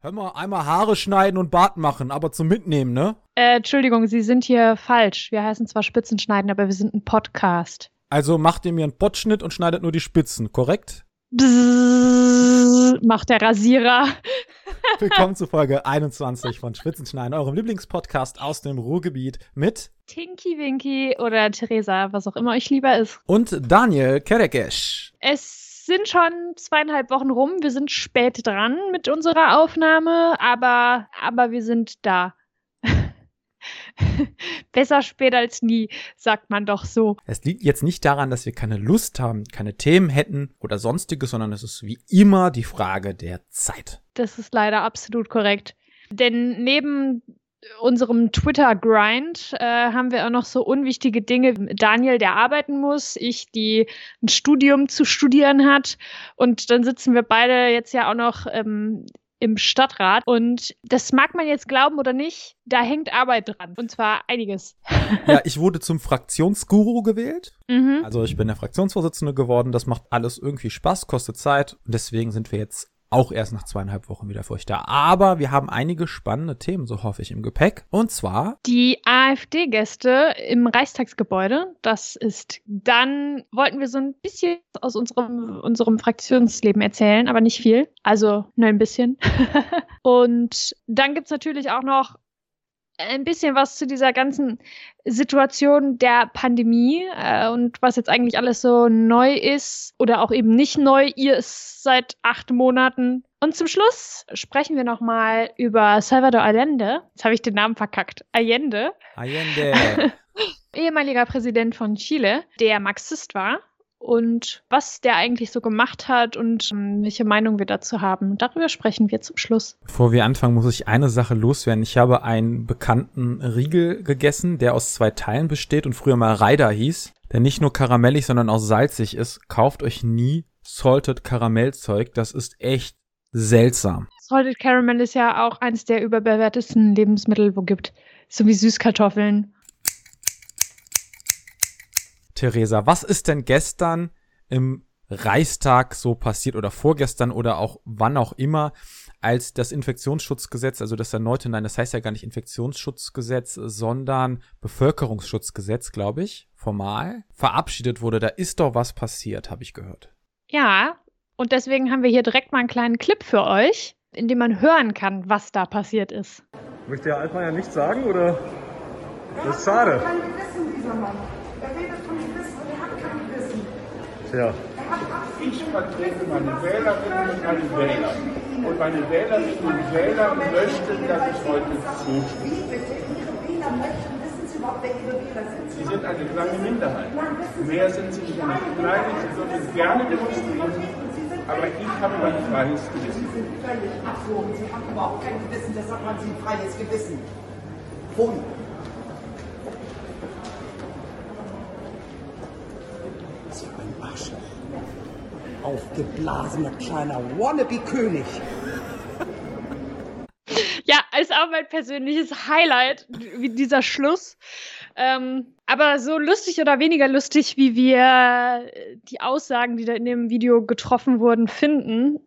Hör mal, einmal Haare schneiden und Bart machen, aber zum Mitnehmen, ne? Äh, Entschuldigung, Sie sind hier falsch. Wir heißen zwar Spitzenschneiden, aber wir sind ein Podcast. Also macht ihr mir einen Pottschnitt und schneidet nur die Spitzen, korrekt? Bzzz, macht der Rasierer. Willkommen zu Folge 21 von Spitzenschneiden, eurem Lieblingspodcast aus dem Ruhrgebiet mit Tinky Winky oder Theresa, was auch immer euch lieber ist. und Daniel Kerekesch. Es sind schon zweieinhalb Wochen rum. Wir sind spät dran mit unserer Aufnahme, aber, aber wir sind da. Besser spät als nie, sagt man doch so. Es liegt jetzt nicht daran, dass wir keine Lust haben, keine Themen hätten oder sonstiges, sondern es ist wie immer die Frage der Zeit. Das ist leider absolut korrekt. Denn neben unserem Twitter-Grind äh, haben wir auch noch so unwichtige Dinge. Daniel, der arbeiten muss, ich, die ein Studium zu studieren hat. Und dann sitzen wir beide jetzt ja auch noch ähm, im Stadtrat. Und das mag man jetzt glauben oder nicht, da hängt Arbeit dran. Und zwar einiges. Ja, ich wurde zum Fraktionsguru gewählt. Mhm. Also ich bin der Fraktionsvorsitzende geworden. Das macht alles irgendwie Spaß, kostet Zeit. Und deswegen sind wir jetzt auch erst nach zweieinhalb Wochen wieder da. Aber wir haben einige spannende Themen, so hoffe ich, im Gepäck. Und zwar Die AfD-Gäste im Reichstagsgebäude, das ist, dann wollten wir so ein bisschen aus unserem, unserem Fraktionsleben erzählen, aber nicht viel. Also nur ein bisschen. Und dann gibt's natürlich auch noch ein bisschen was zu dieser ganzen Situation der Pandemie äh, und was jetzt eigentlich alles so neu ist oder auch eben nicht neu. Ihr ist seit acht Monaten. Und zum Schluss sprechen wir nochmal über Salvador Allende. Jetzt habe ich den Namen verkackt. Allende Allende. ehemaliger Präsident von Chile, der Marxist war und was der eigentlich so gemacht hat und ähm, welche Meinung wir dazu haben. Darüber sprechen wir zum Schluss. Bevor wir anfangen, muss ich eine Sache loswerden. Ich habe einen bekannten Riegel gegessen, der aus zwei Teilen besteht und früher mal Ryder hieß, der nicht nur karamellig, sondern auch salzig ist. Kauft euch nie Salted Karamellzeug. Das ist echt seltsam. Salted Caramel ist ja auch eines der überbewertesten Lebensmittel, wo gibt. So wie Süßkartoffeln. Theresa, was ist denn gestern im Reichstag so passiert oder vorgestern oder auch wann auch immer, als das Infektionsschutzgesetz, also das erneute, nein, das heißt ja gar nicht Infektionsschutzgesetz, sondern Bevölkerungsschutzgesetz, glaube ich, formal, verabschiedet wurde. Da ist doch was passiert, habe ich gehört. Ja, und deswegen haben wir hier direkt mal einen kleinen Clip für euch, in dem man hören kann, was da passiert ist. Möchte Herr Altmaier nichts sagen oder? Das ist schade. kein Gewissen, dieser Mann. Er redet von Gewissen und er hat kein Gewissen. Tja, Ich vertrete meine Wählerinnen und meine Wähler. Und meine Wählerinnen und Wähler möchten, dass ich heute zustimme. Wie bitte? Ihre Wähler möchten, wissen Sie sind? Sie sind eine kleine Minderheit. Mehr sind sie nicht. Nein, Sie dürfen gerne demonstrieren, aber ich habe mein freies Gewissen. Sie sind völlig absurd. Sie haben überhaupt kein Gewissen, deshalb haben Sie ein freies Gewissen. Pfui. So ein Arschloch. Aufgeblasener kleiner Wannabe-König. Ja, ist auch mein persönliches Highlight, dieser Schluss. Ähm, aber so lustig oder weniger lustig, wie wir äh, die Aussagen, die da in dem Video getroffen wurden, finden,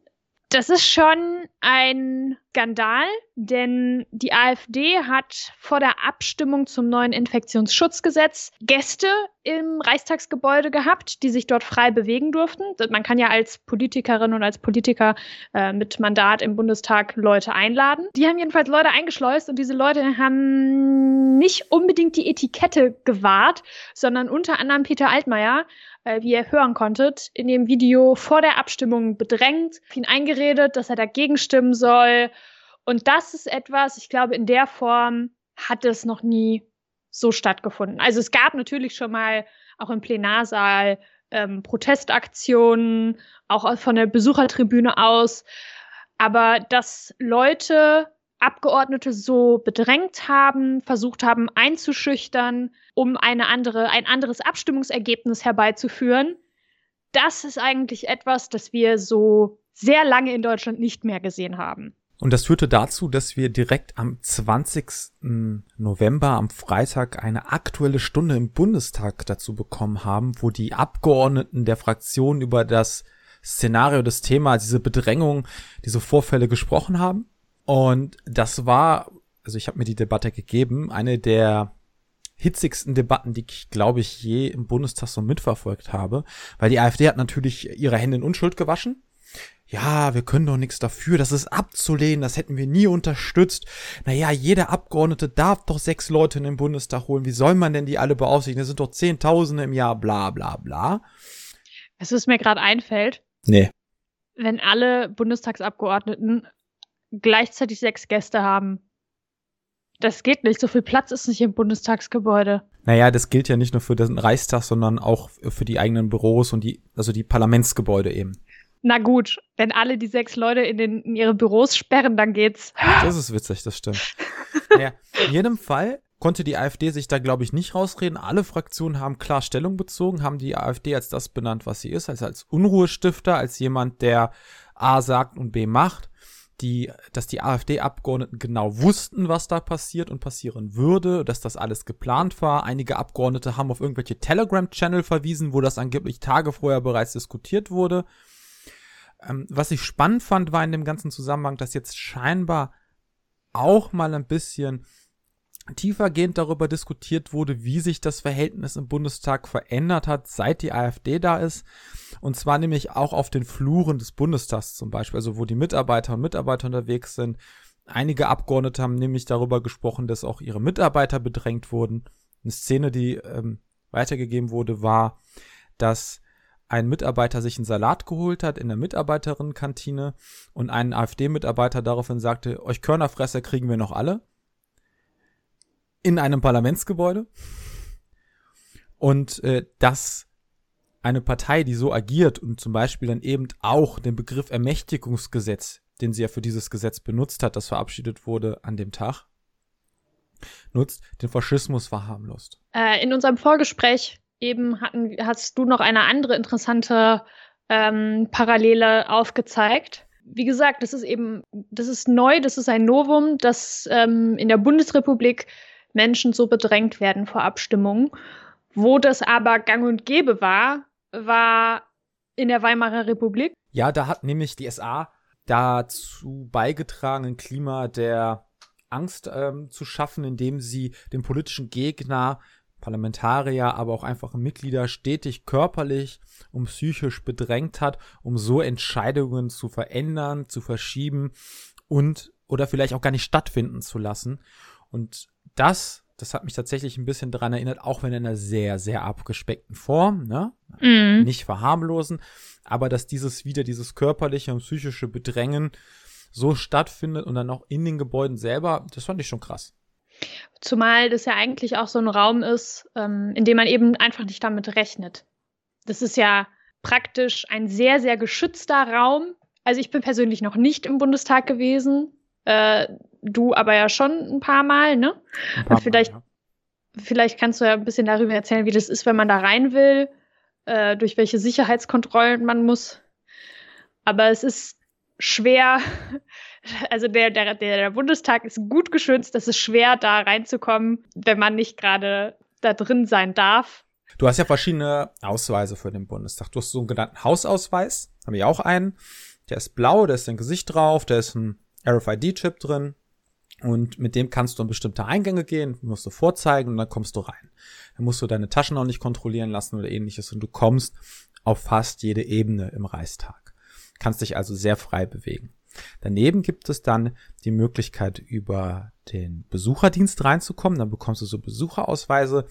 das ist schon ein Skandal, denn die AfD hat vor der Abstimmung zum neuen Infektionsschutzgesetz Gäste im Reichstagsgebäude gehabt, die sich dort frei bewegen durften. Man kann ja als Politikerin und als Politiker äh, mit Mandat im Bundestag Leute einladen. Die haben jedenfalls Leute eingeschleust und diese Leute haben nicht unbedingt die Etikette gewahrt, sondern unter anderem Peter Altmaier, äh, wie ihr hören konntet, in dem Video vor der Abstimmung bedrängt, ihn eingeredet, dass er dagegen stimmen soll. Und das ist etwas, ich glaube, in der Form hat es noch nie so stattgefunden. Also es gab natürlich schon mal auch im Plenarsaal ähm, Protestaktionen, auch von der Besuchertribüne aus. Aber dass Leute Abgeordnete so bedrängt haben, versucht haben einzuschüchtern, um eine andere, ein anderes Abstimmungsergebnis herbeizuführen, das ist eigentlich etwas, das wir so sehr lange in Deutschland nicht mehr gesehen haben. Und das führte dazu, dass wir direkt am 20. November, am Freitag, eine aktuelle Stunde im Bundestag dazu bekommen haben, wo die Abgeordneten der Fraktion über das Szenario, das Thema, diese Bedrängung, diese Vorfälle gesprochen haben. Und das war, also ich habe mir die Debatte gegeben, eine der hitzigsten Debatten, die ich, glaube ich, je im Bundestag so mitverfolgt habe. Weil die AfD hat natürlich ihre Hände in Unschuld gewaschen. Ja, wir können doch nichts dafür, das ist abzulehnen, das hätten wir nie unterstützt. Naja, jeder Abgeordnete darf doch sechs Leute in den Bundestag holen. Wie soll man denn die alle beaufsichtigen? Das sind doch Zehntausende im Jahr, bla bla bla. Es ist mir gerade einfällt, Nee. wenn alle Bundestagsabgeordneten gleichzeitig sechs Gäste haben. Das geht nicht. So viel Platz ist nicht im Bundestagsgebäude. Naja, das gilt ja nicht nur für den Reichstag, sondern auch für die eigenen Büros und die, also die Parlamentsgebäude eben. Na gut, wenn alle die sechs Leute in, den, in ihre Büros sperren, dann geht's. Das ist witzig, das stimmt. naja, in jedem Fall konnte die AfD sich da, glaube ich, nicht rausreden. Alle Fraktionen haben klar Stellung bezogen, haben die AfD als das benannt, was sie ist, also als Unruhestifter, als jemand, der A sagt und B macht. Die, dass die AfD-Abgeordneten genau wussten, was da passiert und passieren würde, dass das alles geplant war. Einige Abgeordnete haben auf irgendwelche Telegram-Channel verwiesen, wo das angeblich Tage vorher bereits diskutiert wurde. Ähm, was ich spannend fand, war in dem ganzen Zusammenhang, dass jetzt scheinbar auch mal ein bisschen tiefergehend darüber diskutiert wurde, wie sich das Verhältnis im Bundestag verändert hat, seit die AfD da ist. Und zwar nämlich auch auf den Fluren des Bundestags zum Beispiel, also wo die Mitarbeiter und Mitarbeiter unterwegs sind. Einige Abgeordnete haben nämlich darüber gesprochen, dass auch ihre Mitarbeiter bedrängt wurden. Eine Szene, die ähm, weitergegeben wurde, war, dass ein Mitarbeiter sich einen Salat geholt hat in der Mitarbeiterinnen-Kantine und ein AfD-Mitarbeiter daraufhin sagte, euch Körnerfresser kriegen wir noch alle in einem Parlamentsgebäude und äh, dass eine Partei, die so agiert und zum Beispiel dann eben auch den Begriff Ermächtigungsgesetz, den sie ja für dieses Gesetz benutzt hat, das verabschiedet wurde an dem Tag, nutzt, den Faschismus verharmlost. Äh, in unserem Vorgespräch eben hatten, hast du noch eine andere interessante ähm, Parallele aufgezeigt. Wie gesagt, das ist eben, das ist neu, das ist ein Novum, dass ähm, in der Bundesrepublik Menschen so bedrängt werden vor Abstimmungen. Wo das aber gang und gäbe war, war in der Weimarer Republik. Ja, da hat nämlich die SA dazu beigetragen, ein Klima der Angst ähm, zu schaffen, indem sie den politischen Gegner, Parlamentarier, aber auch einfache Mitglieder stetig körperlich und psychisch bedrängt hat, um so Entscheidungen zu verändern, zu verschieben und oder vielleicht auch gar nicht stattfinden zu lassen. Und das, das hat mich tatsächlich ein bisschen daran erinnert, auch wenn in einer sehr, sehr abgespeckten Form, ne? Mhm. Nicht verharmlosen, aber dass dieses wieder, dieses körperliche und psychische Bedrängen so stattfindet und dann auch in den Gebäuden selber, das fand ich schon krass. Zumal das ja eigentlich auch so ein Raum ist, ähm, in dem man eben einfach nicht damit rechnet. Das ist ja praktisch ein sehr, sehr geschützter Raum. Also ich bin persönlich noch nicht im Bundestag gewesen. Äh, du aber ja schon ein paar Mal, ne? Paar Und vielleicht, Mal, vielleicht kannst du ja ein bisschen darüber erzählen, wie das ist, wenn man da rein will, äh, durch welche Sicherheitskontrollen man muss. Aber es ist schwer, also der, der, der Bundestag ist gut geschützt, es ist schwer, da reinzukommen, wenn man nicht gerade da drin sein darf. Du hast ja verschiedene Ausweise für den Bundestag. Du hast so einen genannten Hausausweis, haben wir auch einen. Der ist blau, da ist ein Gesicht drauf, da ist ein RFID-Chip drin. Und mit dem kannst du in bestimmte Eingänge gehen, musst du vorzeigen und dann kommst du rein. Dann musst du deine Taschen auch nicht kontrollieren lassen oder ähnliches und du kommst auf fast jede Ebene im Reichstag. Kannst dich also sehr frei bewegen. Daneben gibt es dann die Möglichkeit, über den Besucherdienst reinzukommen. Dann bekommst du so Besucherausweise.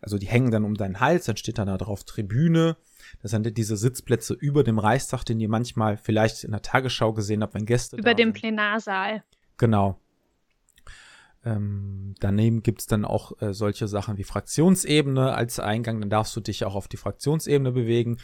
Also die hängen dann um deinen Hals, dann steht dann da drauf Tribüne. Das sind diese Sitzplätze über dem Reichstag, den ihr manchmal vielleicht in der Tagesschau gesehen habt, wenn Gäste Über dem sind. Plenarsaal. Genau. Ähm, daneben gibt's dann auch äh, solche Sachen wie Fraktionsebene als Eingang. Dann darfst du dich auch auf die Fraktionsebene bewegen.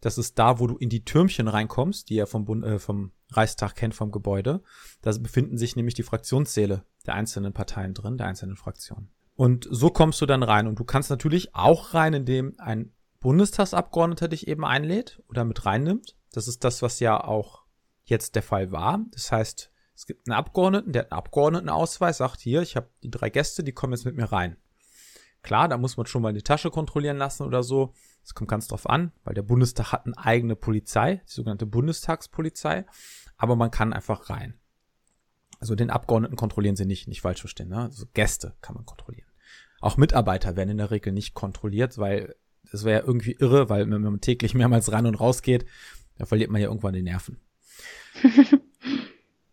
Das ist da, wo du in die Türmchen reinkommst, die ihr vom, Bund, äh, vom Reichstag kennt, vom Gebäude. Da befinden sich nämlich die Fraktionssäle der einzelnen Parteien drin, der einzelnen Fraktionen. Und so kommst du dann rein. Und du kannst natürlich auch rein, indem ein Bundestagsabgeordneter dich eben einlädt oder mit reinnimmt. Das ist das, was ja auch jetzt der Fall war. Das heißt, es gibt einen Abgeordneten, der hat einen Abgeordnetenausweis, sagt hier, ich habe die drei Gäste, die kommen jetzt mit mir rein. Klar, da muss man schon mal die Tasche kontrollieren lassen oder so. Das kommt ganz drauf an, weil der Bundestag hat eine eigene Polizei, die sogenannte Bundestagspolizei, aber man kann einfach rein. Also den Abgeordneten kontrollieren sie nicht, nicht falsch verstehen. Ne? Also Gäste kann man kontrollieren. Auch Mitarbeiter werden in der Regel nicht kontrolliert, weil das wäre ja irgendwie irre, weil wenn man täglich mehrmals rein und raus geht, da verliert man ja irgendwann die Nerven.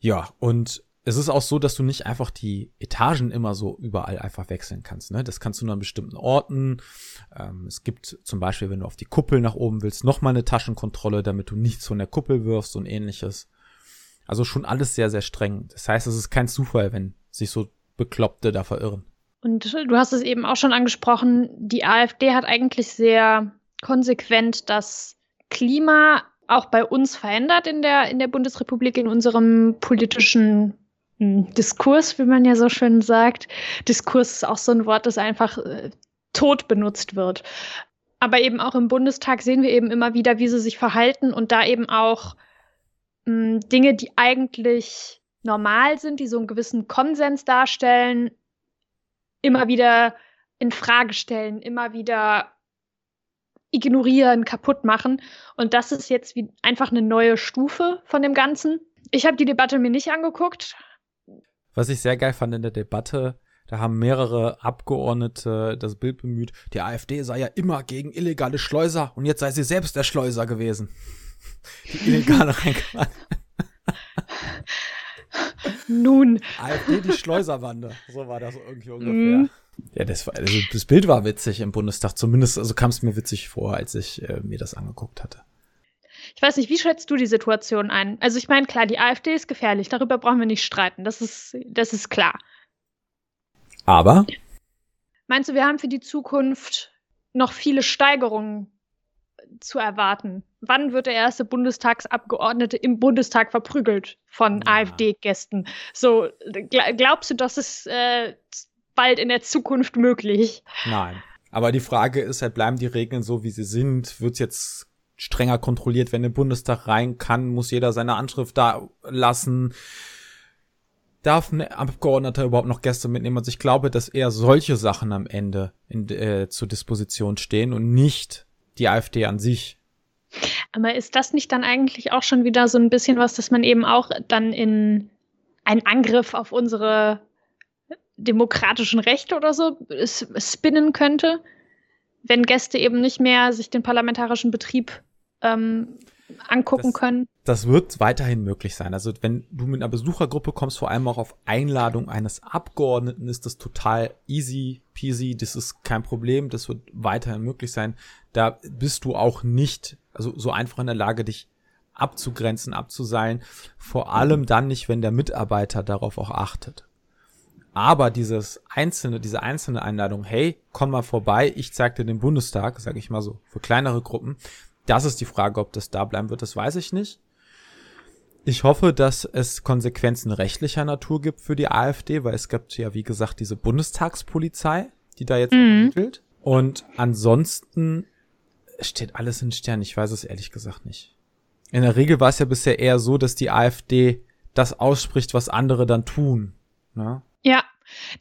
ja, und es ist auch so, dass du nicht einfach die Etagen immer so überall einfach wechseln kannst. Ne? Das kannst du nur an bestimmten Orten. Ähm, es gibt zum Beispiel, wenn du auf die Kuppel nach oben willst, nochmal eine Taschenkontrolle, damit du nichts von der Kuppel wirfst und ähnliches. Also schon alles sehr, sehr streng. Das heißt, es ist kein Zufall, wenn sich so Bekloppte da verirren. Und du hast es eben auch schon angesprochen, die AfD hat eigentlich sehr konsequent das Klima auch bei uns verändert in der, in der Bundesrepublik, in unserem politischen hm, Diskurs, wie man ja so schön sagt. Diskurs ist auch so ein Wort, das einfach äh, tot benutzt wird. Aber eben auch im Bundestag sehen wir eben immer wieder, wie sie sich verhalten und da eben auch mh, hm, Dinge, die eigentlich normal sind, die so einen gewissen Konsens darstellen, immer wieder in Frage stellen, immer wieder ignorieren, kaputt machen. Und das ist jetzt wie einfach eine neue Stufe von dem Ganzen. Ich habe die Debatte mir nicht angeguckt. Was ich sehr geil fand in der Debatte, da haben mehrere Abgeordnete das Bild bemüht, die AfD sei ja immer gegen illegale Schleuser und jetzt sei sie selbst der Schleuser gewesen. Die illegale reingemacht. Nun. AfD, die Schleuserwande. So war das irgendwie ungefähr. Mm. Ja, das, war, also das Bild war witzig im Bundestag. Zumindest, also kam es mir witzig vor, als ich äh, mir das angeguckt hatte. Ich weiß nicht, wie schätzt du die Situation ein? Also ich meine, klar, die AfD ist gefährlich, darüber brauchen wir nicht streiten, das ist, das ist klar. Aber? Meinst du, wir haben für die Zukunft noch viele Steigerungen zu erwarten? Wann wird der erste Bundestagsabgeordnete im Bundestag verprügelt von ja. AfD-Gästen? So, glaubst du, dass es äh, bald in der Zukunft möglich? Nein. Aber die Frage ist halt, bleiben die Regeln so, wie sie sind? Wird es jetzt strenger kontrolliert, wenn der Bundestag rein kann, muss jeder seine Anschrift da lassen? Darf ein Abgeordneter überhaupt noch Gäste mitnehmen? Also ich glaube, dass eher solche Sachen am Ende in, äh, zur Disposition stehen und nicht die AfD an sich. Aber ist das nicht dann eigentlich auch schon wieder so ein bisschen was, dass man eben auch dann in einen Angriff auf unsere demokratischen Rechte oder so spinnen könnte, wenn Gäste eben nicht mehr sich den parlamentarischen Betrieb ähm, angucken das, können. Das wird weiterhin möglich sein. Also wenn du mit einer Besuchergruppe kommst, vor allem auch auf Einladung eines Abgeordneten, ist das total easy peasy. Das ist kein Problem. Das wird weiterhin möglich sein. Da bist du auch nicht, also so einfach in der Lage, dich abzugrenzen, abzuseilen. Vor allem dann nicht, wenn der Mitarbeiter darauf auch achtet. Aber dieses einzelne, diese einzelne Einladung, hey, komm mal vorbei, ich zeig dir den Bundestag, sage ich mal so, für kleinere Gruppen, das ist die Frage, ob das da bleiben wird, das weiß ich nicht. Ich hoffe, dass es Konsequenzen rechtlicher Natur gibt für die AfD, weil es gibt ja, wie gesagt, diese Bundestagspolizei, die da jetzt mhm. ermittelt. Und ansonsten steht alles in Stern. Ich weiß es ehrlich gesagt nicht. In der Regel war es ja bisher eher so, dass die AfD das ausspricht, was andere dann tun. Ne? Ja,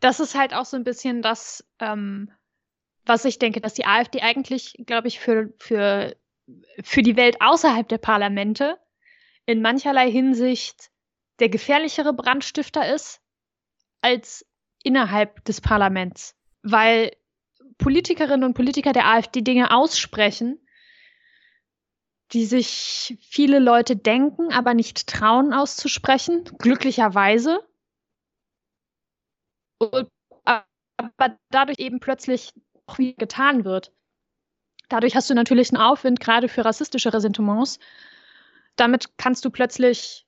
das ist halt auch so ein bisschen das, ähm, was ich denke, dass die AfD eigentlich, glaube ich, für, für für die Welt außerhalb der Parlamente in mancherlei Hinsicht der gefährlichere Brandstifter ist als innerhalb des Parlaments, weil Politikerinnen und Politiker der AfD Dinge aussprechen, die sich viele Leute denken, aber nicht trauen auszusprechen, glücklicherweise. Aber dadurch eben plötzlich auch wieder getan wird. Dadurch hast du natürlich einen Aufwind, gerade für rassistische Ressentiments. Damit kannst du plötzlich,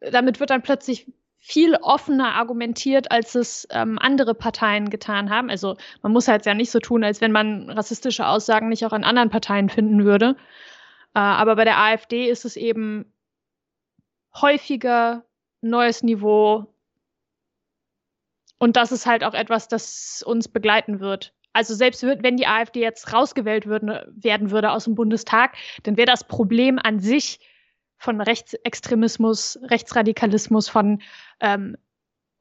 damit wird dann plötzlich viel offener argumentiert, als es ähm, andere Parteien getan haben. Also man muss halt ja nicht so tun, als wenn man rassistische Aussagen nicht auch an anderen Parteien finden würde. Äh, aber bei der AfD ist es eben häufiger neues Niveau. Und das ist halt auch etwas, das uns begleiten wird. Also selbst wenn die AfD jetzt rausgewählt würden, werden würde aus dem Bundestag, dann wäre das Problem an sich von Rechtsextremismus, Rechtsradikalismus, von, ähm,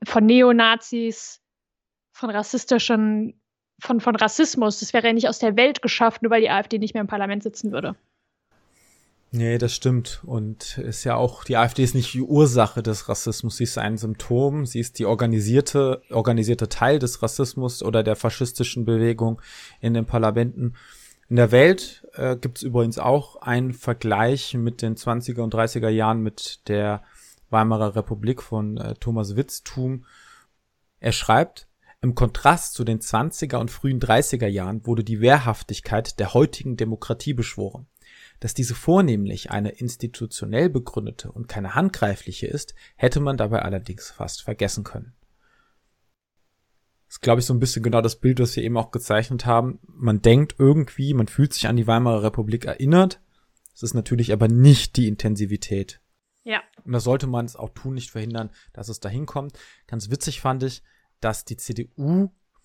von Neonazis, von rassistischen, von, von Rassismus, das wäre ja nicht aus der Welt geschafft, nur weil die AfD nicht mehr im Parlament sitzen würde. Nee, das stimmt. Und ist ja auch, die AfD ist nicht die Ursache des Rassismus. Sie ist ein Symptom. Sie ist die organisierte, organisierte Teil des Rassismus oder der faschistischen Bewegung in den Parlamenten. In der Welt äh, gibt es übrigens auch einen Vergleich mit den 20er und 30er Jahren mit der Weimarer Republik von äh, Thomas Witztum. Er schreibt, im Kontrast zu den 20er und frühen 30er Jahren wurde die Wehrhaftigkeit der heutigen Demokratie beschworen. Dass diese vornehmlich eine institutionell begründete und keine handgreifliche ist, hätte man dabei allerdings fast vergessen können. Das ist, glaube ich, so ein bisschen genau das Bild, was wir eben auch gezeichnet haben. Man denkt irgendwie, man fühlt sich an die Weimarer Republik erinnert. Es ist natürlich aber nicht die Intensivität. Ja. Und da sollte man es auch tun, nicht verhindern, dass es dahin kommt. Ganz witzig fand ich, dass die CDU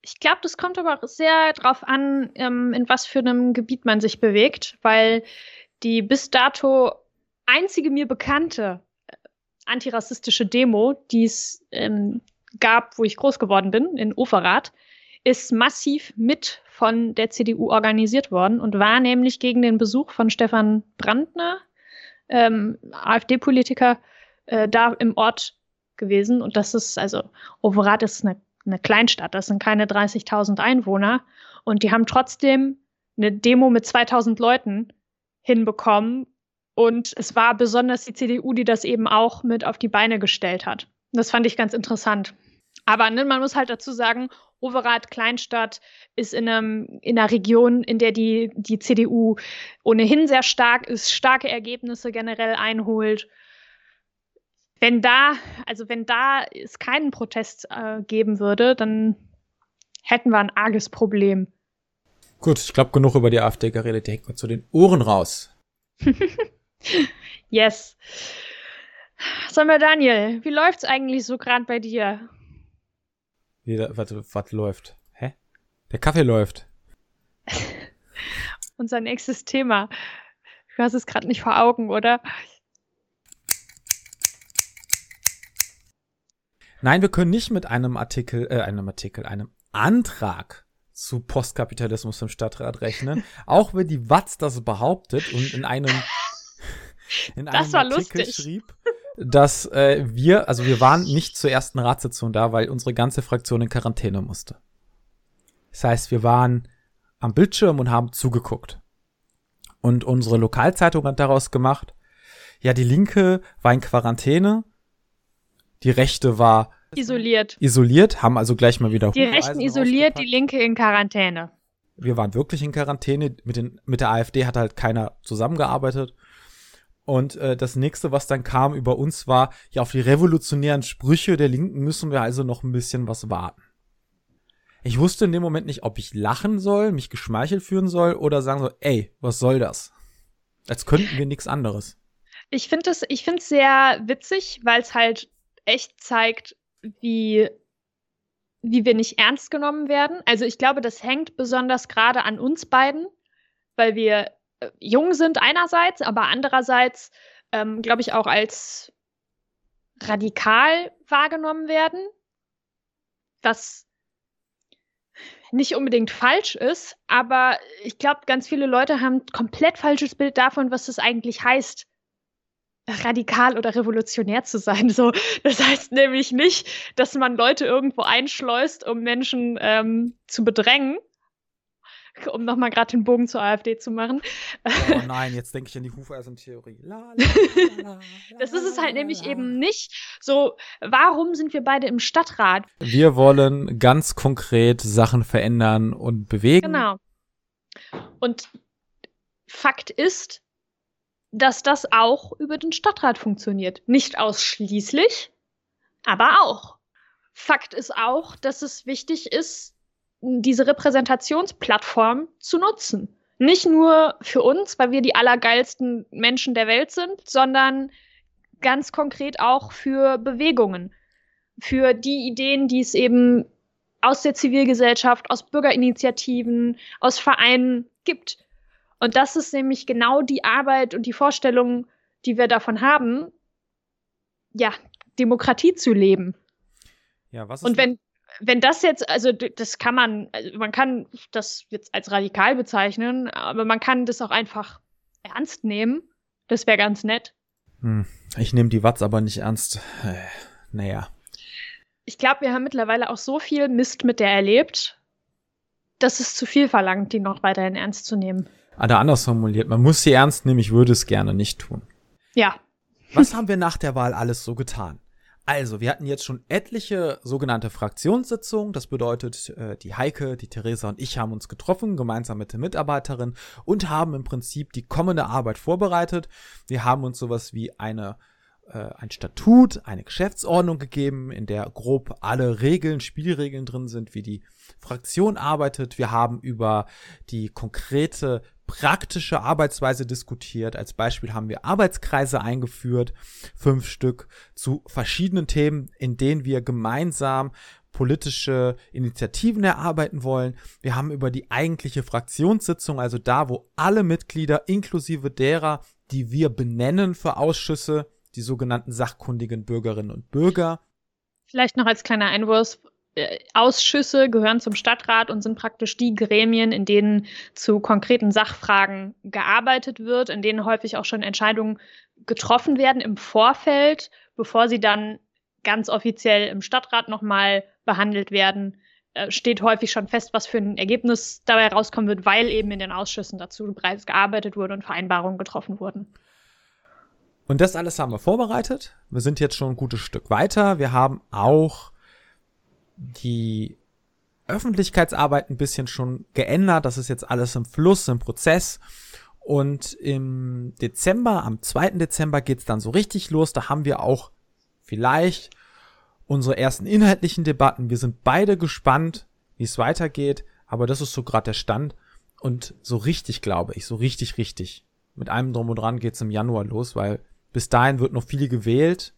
Ich glaube, das kommt aber auch sehr darauf an, ähm, in was für einem Gebiet man sich bewegt, weil die bis dato einzige mir bekannte äh, antirassistische Demo, die es ähm, gab, wo ich groß geworden bin, in Overath, ist massiv mit von der CDU organisiert worden und war nämlich gegen den Besuch von Stefan Brandner, ähm, AfD-Politiker, äh, da im Ort gewesen. Und das ist, also Overath ist eine eine Kleinstadt, das sind keine 30.000 Einwohner. Und die haben trotzdem eine Demo mit 2000 Leuten hinbekommen. Und es war besonders die CDU, die das eben auch mit auf die Beine gestellt hat. Das fand ich ganz interessant. Aber ne, man muss halt dazu sagen, Overath Kleinstadt ist in, einem, in einer Region, in der die, die CDU ohnehin sehr stark ist, starke Ergebnisse generell einholt wenn da, also wenn da es keinen Protest äh, geben würde, dann hätten wir ein arges Problem. Gut, ich glaube genug über die AfD geredet, die hängt mir zu den Ohren raus. yes. Sag mal, Daniel, wie läuft's eigentlich so gerade bei dir? Wie, warte, was läuft? Hä? Der Kaffee läuft. Unser nächstes Thema. Du hast es gerade nicht vor Augen, oder? Nein, wir können nicht mit einem Artikel, äh, einem Artikel, einem Antrag zu Postkapitalismus im Stadtrat rechnen, auch wenn die Watz das behauptet und in einem, in einem Artikel lustig. schrieb, dass äh, wir, also wir waren nicht zur ersten Ratssitzung da, weil unsere ganze Fraktion in Quarantäne musste. Das heißt, wir waren am Bildschirm und haben zugeguckt. Und unsere Lokalzeitung hat daraus gemacht, ja, die Linke war in Quarantäne die Rechte war isoliert. Isoliert, haben also gleich mal wieder Die Rechten isoliert, die Linke in Quarantäne. Wir waren wirklich in Quarantäne. Mit, den, mit der AfD hat halt keiner zusammengearbeitet. Und äh, das nächste, was dann kam über uns, war, ja, auf die revolutionären Sprüche der Linken müssen wir also noch ein bisschen was warten. Ich wusste in dem Moment nicht, ob ich lachen soll, mich geschmeichelt fühlen soll oder sagen so, ey, was soll das? Als könnten wir nichts anderes. Ich finde es sehr witzig, weil es halt echt zeigt, wie, wie wir nicht ernst genommen werden. Also ich glaube, das hängt besonders gerade an uns beiden, weil wir äh, jung sind einerseits, aber andererseits, ähm, glaube ich, auch als radikal wahrgenommen werden, was nicht unbedingt falsch ist, aber ich glaube, ganz viele Leute haben komplett falsches Bild davon, was das eigentlich heißt, radikal oder revolutionär zu sein. So, das heißt nämlich nicht, dass man Leute irgendwo einschleust, um Menschen ähm, zu bedrängen. Um nochmal gerade den Bogen zur AfD zu machen. Oh nein, jetzt denke ich an die Hufeisentheorie. das ist es halt nämlich eben nicht. So, warum sind wir beide im Stadtrat? Wir wollen ganz konkret Sachen verändern und bewegen. Genau. Und Fakt ist, dass das auch über den Stadtrat funktioniert. Nicht ausschließlich, aber auch. Fakt ist auch, dass es wichtig ist, diese Repräsentationsplattform zu nutzen. Nicht nur für uns, weil wir die allergeilsten Menschen der Welt sind, sondern ganz konkret auch für Bewegungen, für die Ideen, die es eben aus der Zivilgesellschaft, aus Bürgerinitiativen, aus Vereinen gibt. Und das ist nämlich genau die Arbeit und die Vorstellung, die wir davon haben, ja, Demokratie zu leben. Ja, was ist Und wenn, wenn das jetzt, also das kann man, also man kann das jetzt als radikal bezeichnen, aber man kann das auch einfach ernst nehmen. Das wäre ganz nett. Hm, ich nehme die Watts aber nicht ernst. Äh, naja. Ich glaube, wir haben mittlerweile auch so viel Mist mit der erlebt, dass es zu viel verlangt, die noch weiterhin ernst zu nehmen. Oder anders formuliert, man muss sie ernst nehmen, ich würde es gerne nicht tun. Ja. Was haben wir nach der Wahl alles so getan? Also, wir hatten jetzt schon etliche sogenannte Fraktionssitzungen. Das bedeutet, äh, die Heike, die Theresa und ich haben uns getroffen, gemeinsam mit der Mitarbeiterin und haben im Prinzip die kommende Arbeit vorbereitet. Wir haben uns sowas wie eine äh, ein Statut, eine Geschäftsordnung gegeben, in der grob alle Regeln, Spielregeln drin sind, wie die Fraktion arbeitet. Wir haben über die konkrete praktische Arbeitsweise diskutiert. Als Beispiel haben wir Arbeitskreise eingeführt, fünf Stück zu verschiedenen Themen, in denen wir gemeinsam politische Initiativen erarbeiten wollen. Wir haben über die eigentliche Fraktionssitzung, also da, wo alle Mitglieder inklusive derer, die wir benennen für Ausschüsse, die sogenannten sachkundigen Bürgerinnen und Bürger. Vielleicht noch als kleiner Einwurf, Ausschüsse gehören zum Stadtrat und sind praktisch die Gremien, in denen zu konkreten Sachfragen gearbeitet wird, in denen häufig auch schon Entscheidungen getroffen werden im Vorfeld, bevor sie dann ganz offiziell im Stadtrat nochmal behandelt werden. Äh, steht häufig schon fest, was für ein Ergebnis dabei rauskommen wird, weil eben in den Ausschüssen dazu bereits gearbeitet wurde und Vereinbarungen getroffen wurden. Und das alles haben wir vorbereitet. Wir sind jetzt schon ein gutes Stück weiter. Wir haben auch die Öffentlichkeitsarbeit ein bisschen schon geändert. Das ist jetzt alles im Fluss, im Prozess. Und im Dezember, am 2. Dezember geht's dann so richtig los. Da haben wir auch vielleicht unsere ersten inhaltlichen Debatten. Wir sind beide gespannt, wie es weitergeht. Aber das ist so gerade der Stand. Und so richtig, glaube ich, so richtig, richtig. Mit einem Drum und Dran geht's im Januar los, weil bis dahin wird noch viel gewählt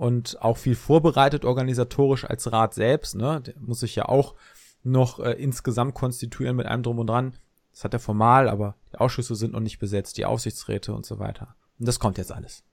und auch viel vorbereitet organisatorisch als Rat selbst. Ne? Der muss sich ja auch noch äh, insgesamt konstituieren mit einem Drum und Dran. Das hat er formal, aber die Ausschüsse sind noch nicht besetzt, die Aufsichtsräte und so weiter. Und das kommt jetzt alles.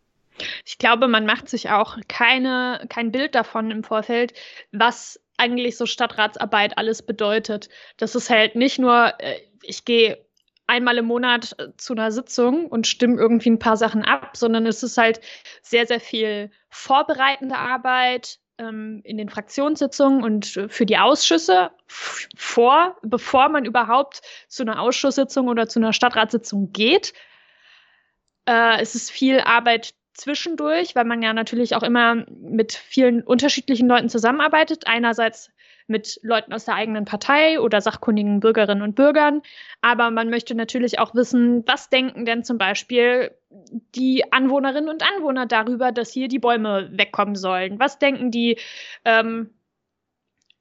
Ich glaube, man macht sich auch keine, kein Bild davon im Vorfeld, was eigentlich so Stadtratsarbeit alles bedeutet. Das ist halt nicht nur, äh, ich gehe einmal im Monat äh, zu einer Sitzung und stimme irgendwie ein paar Sachen ab, sondern es ist halt sehr, sehr viel vorbereitende Arbeit ähm, in den Fraktionssitzungen und für die Ausschüsse vor, bevor man überhaupt zu einer Ausschusssitzung oder zu einer Stadtratssitzung geht. Äh, es ist viel Arbeit zwischendurch, weil man ja natürlich auch immer mit vielen unterschiedlichen Leuten zusammenarbeitet. Einerseits mit Leuten aus der eigenen Partei oder sachkundigen Bürgerinnen und Bürgern. Aber man möchte natürlich auch wissen, was denken denn zum Beispiel die Anwohnerinnen und Anwohner darüber, dass hier die Bäume wegkommen sollen? Was denken die, ähm,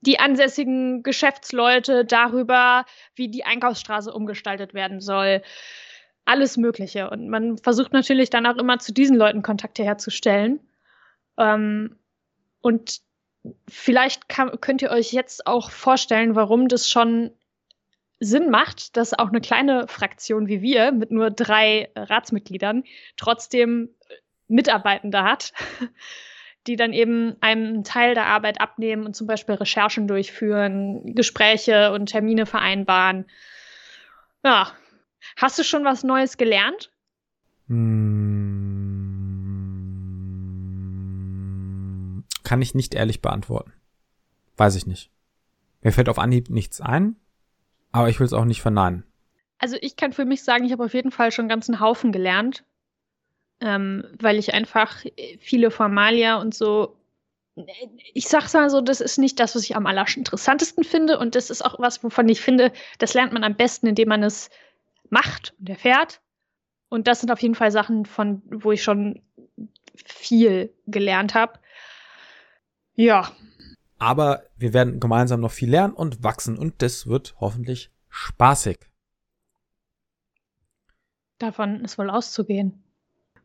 die ansässigen Geschäftsleute darüber, wie die Einkaufsstraße umgestaltet werden soll? Alles Mögliche. Und man versucht natürlich dann auch immer zu diesen Leuten Kontakte herzustellen. Ähm, und vielleicht kann, könnt ihr euch jetzt auch vorstellen, warum das schon Sinn macht, dass auch eine kleine Fraktion wie wir mit nur drei Ratsmitgliedern trotzdem Mitarbeitende hat, die dann eben einen Teil der Arbeit abnehmen und zum Beispiel Recherchen durchführen, Gespräche und Termine vereinbaren. Ja. Hast du schon was Neues gelernt? Hm. Kann ich nicht ehrlich beantworten. Weiß ich nicht. Mir fällt auf Anhieb nichts ein, aber ich will es auch nicht verneinen. Also ich kann für mich sagen, ich habe auf jeden Fall schon einen ganzen Haufen gelernt, ähm, weil ich einfach viele Formalia und so. Ich sag's mal so, das ist nicht das, was ich am allerinteressantesten finde und das ist auch was, wovon ich finde, das lernt man am besten, indem man es macht und erfährt. Und das sind auf jeden Fall Sachen, von wo ich schon viel gelernt habe. Ja. Aber wir werden gemeinsam noch viel lernen und wachsen und das wird hoffentlich spaßig. Davon ist wohl auszugehen.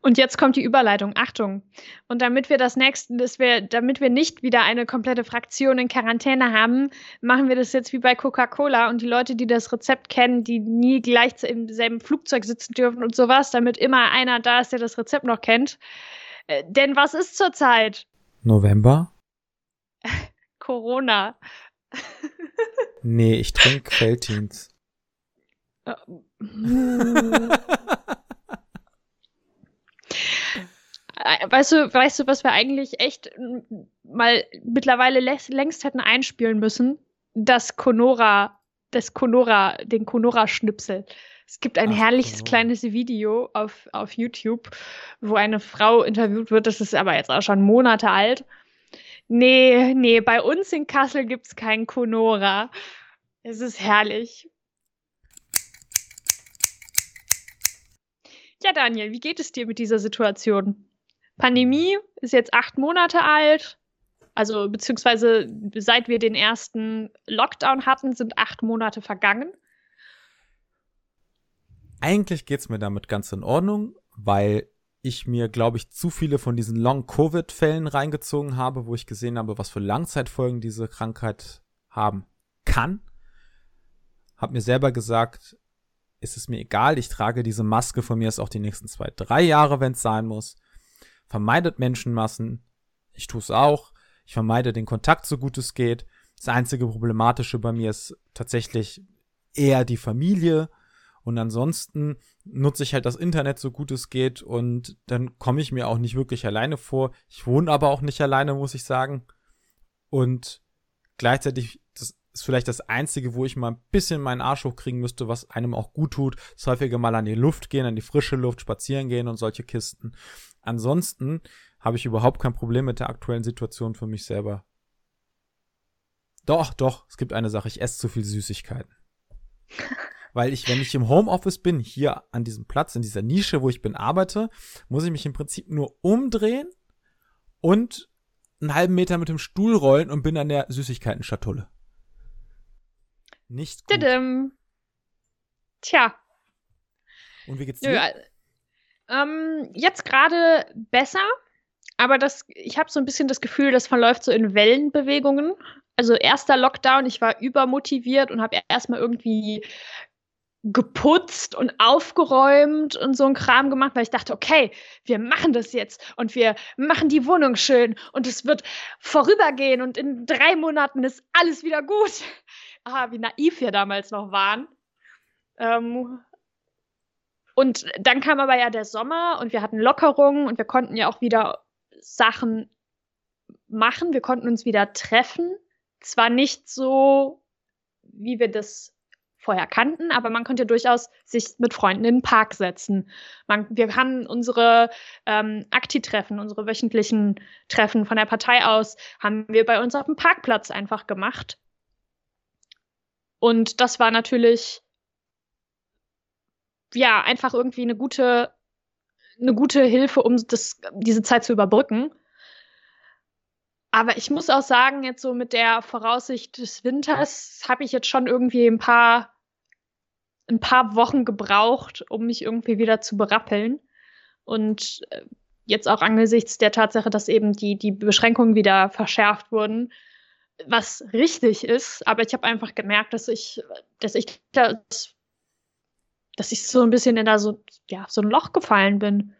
Und jetzt kommt die Überleitung. Achtung. Und damit wir das nächste, dass wir, damit wir nicht wieder eine komplette Fraktion in Quarantäne haben, machen wir das jetzt wie bei Coca-Cola und die Leute, die das Rezept kennen, die nie gleich im selben Flugzeug sitzen dürfen und sowas, damit immer einer da ist, der das Rezept noch kennt. Äh, denn was ist zurzeit? November? Corona. nee, ich trinke Feltins. Äh, weißt du, weißt du, was wir eigentlich echt mal mittlerweile längst hätten einspielen müssen? Das Conora, das Conora, den Conora-Schnipsel. Es gibt ein Ach, herrliches oh. kleines Video auf, auf YouTube, wo eine Frau interviewt wird. Das ist aber jetzt auch schon Monate alt. Nee, nee, bei uns in Kassel gibt es keinen Conora. Es ist herrlich. Ja, Daniel, wie geht es dir mit dieser Situation? Pandemie ist jetzt acht Monate alt. Also beziehungsweise seit wir den ersten Lockdown hatten, sind acht Monate vergangen. Eigentlich geht es mir damit ganz in Ordnung, weil ich mir, glaube ich, zu viele von diesen Long-Covid-Fällen reingezogen habe, wo ich gesehen habe, was für Langzeitfolgen diese Krankheit haben kann. Hab mir selber gesagt, ist es mir egal, ich trage diese Maske von mir ist auch die nächsten zwei, drei Jahre, wenn es sein muss vermeidet Menschenmassen. Ich tue es auch. Ich vermeide den Kontakt so gut es geht. Das einzige Problematische bei mir ist tatsächlich eher die Familie. Und ansonsten nutze ich halt das Internet so gut es geht und dann komme ich mir auch nicht wirklich alleine vor. Ich wohne aber auch nicht alleine, muss ich sagen. Und gleichzeitig, das ist vielleicht das Einzige, wo ich mal ein bisschen meinen Arsch hochkriegen müsste, was einem auch gut tut. Das häufige mal an die Luft gehen, an die frische Luft, spazieren gehen und solche Kisten. Ansonsten habe ich überhaupt kein Problem mit der aktuellen Situation für mich selber. Doch, doch, es gibt eine Sache, ich esse zu viel Süßigkeiten. Weil ich, wenn ich im Homeoffice bin, hier an diesem Platz, in dieser Nische, wo ich bin, arbeite, muss ich mich im Prinzip nur umdrehen und einen halben Meter mit dem Stuhl rollen und bin an der Süßigkeiten-Schatulle. Nicht gut. Didim. Tja. Und wie geht's dir? Ja, ähm, jetzt gerade besser, aber das, ich habe so ein bisschen das Gefühl, das verläuft so in Wellenbewegungen. Also erster Lockdown, ich war übermotiviert und habe erstmal irgendwie geputzt und aufgeräumt und so ein Kram gemacht, weil ich dachte, okay, wir machen das jetzt und wir machen die Wohnung schön und es wird vorübergehen und in drei Monaten ist alles wieder gut. Ah, wie naiv wir damals noch waren. Ähm, und dann kam aber ja der Sommer und wir hatten Lockerungen und wir konnten ja auch wieder Sachen machen. Wir konnten uns wieder treffen. Zwar nicht so, wie wir das vorher kannten, aber man konnte durchaus sich mit Freunden in den Park setzen. Man, wir haben unsere ähm, Akti-Treffen, unsere wöchentlichen Treffen von der Partei aus, haben wir bei uns auf dem Parkplatz einfach gemacht. Und das war natürlich ja, einfach irgendwie eine gute, eine gute Hilfe, um das, diese Zeit zu überbrücken. Aber ich muss auch sagen, jetzt so mit der Voraussicht des Winters habe ich jetzt schon irgendwie ein paar, ein paar Wochen gebraucht, um mich irgendwie wieder zu berappeln. Und äh, jetzt auch angesichts der Tatsache, dass eben die, die Beschränkungen wieder verschärft wurden, was richtig ist. Aber ich habe einfach gemerkt, dass ich, dass ich das dass ich so ein bisschen in da so, ja, so ein Loch gefallen bin.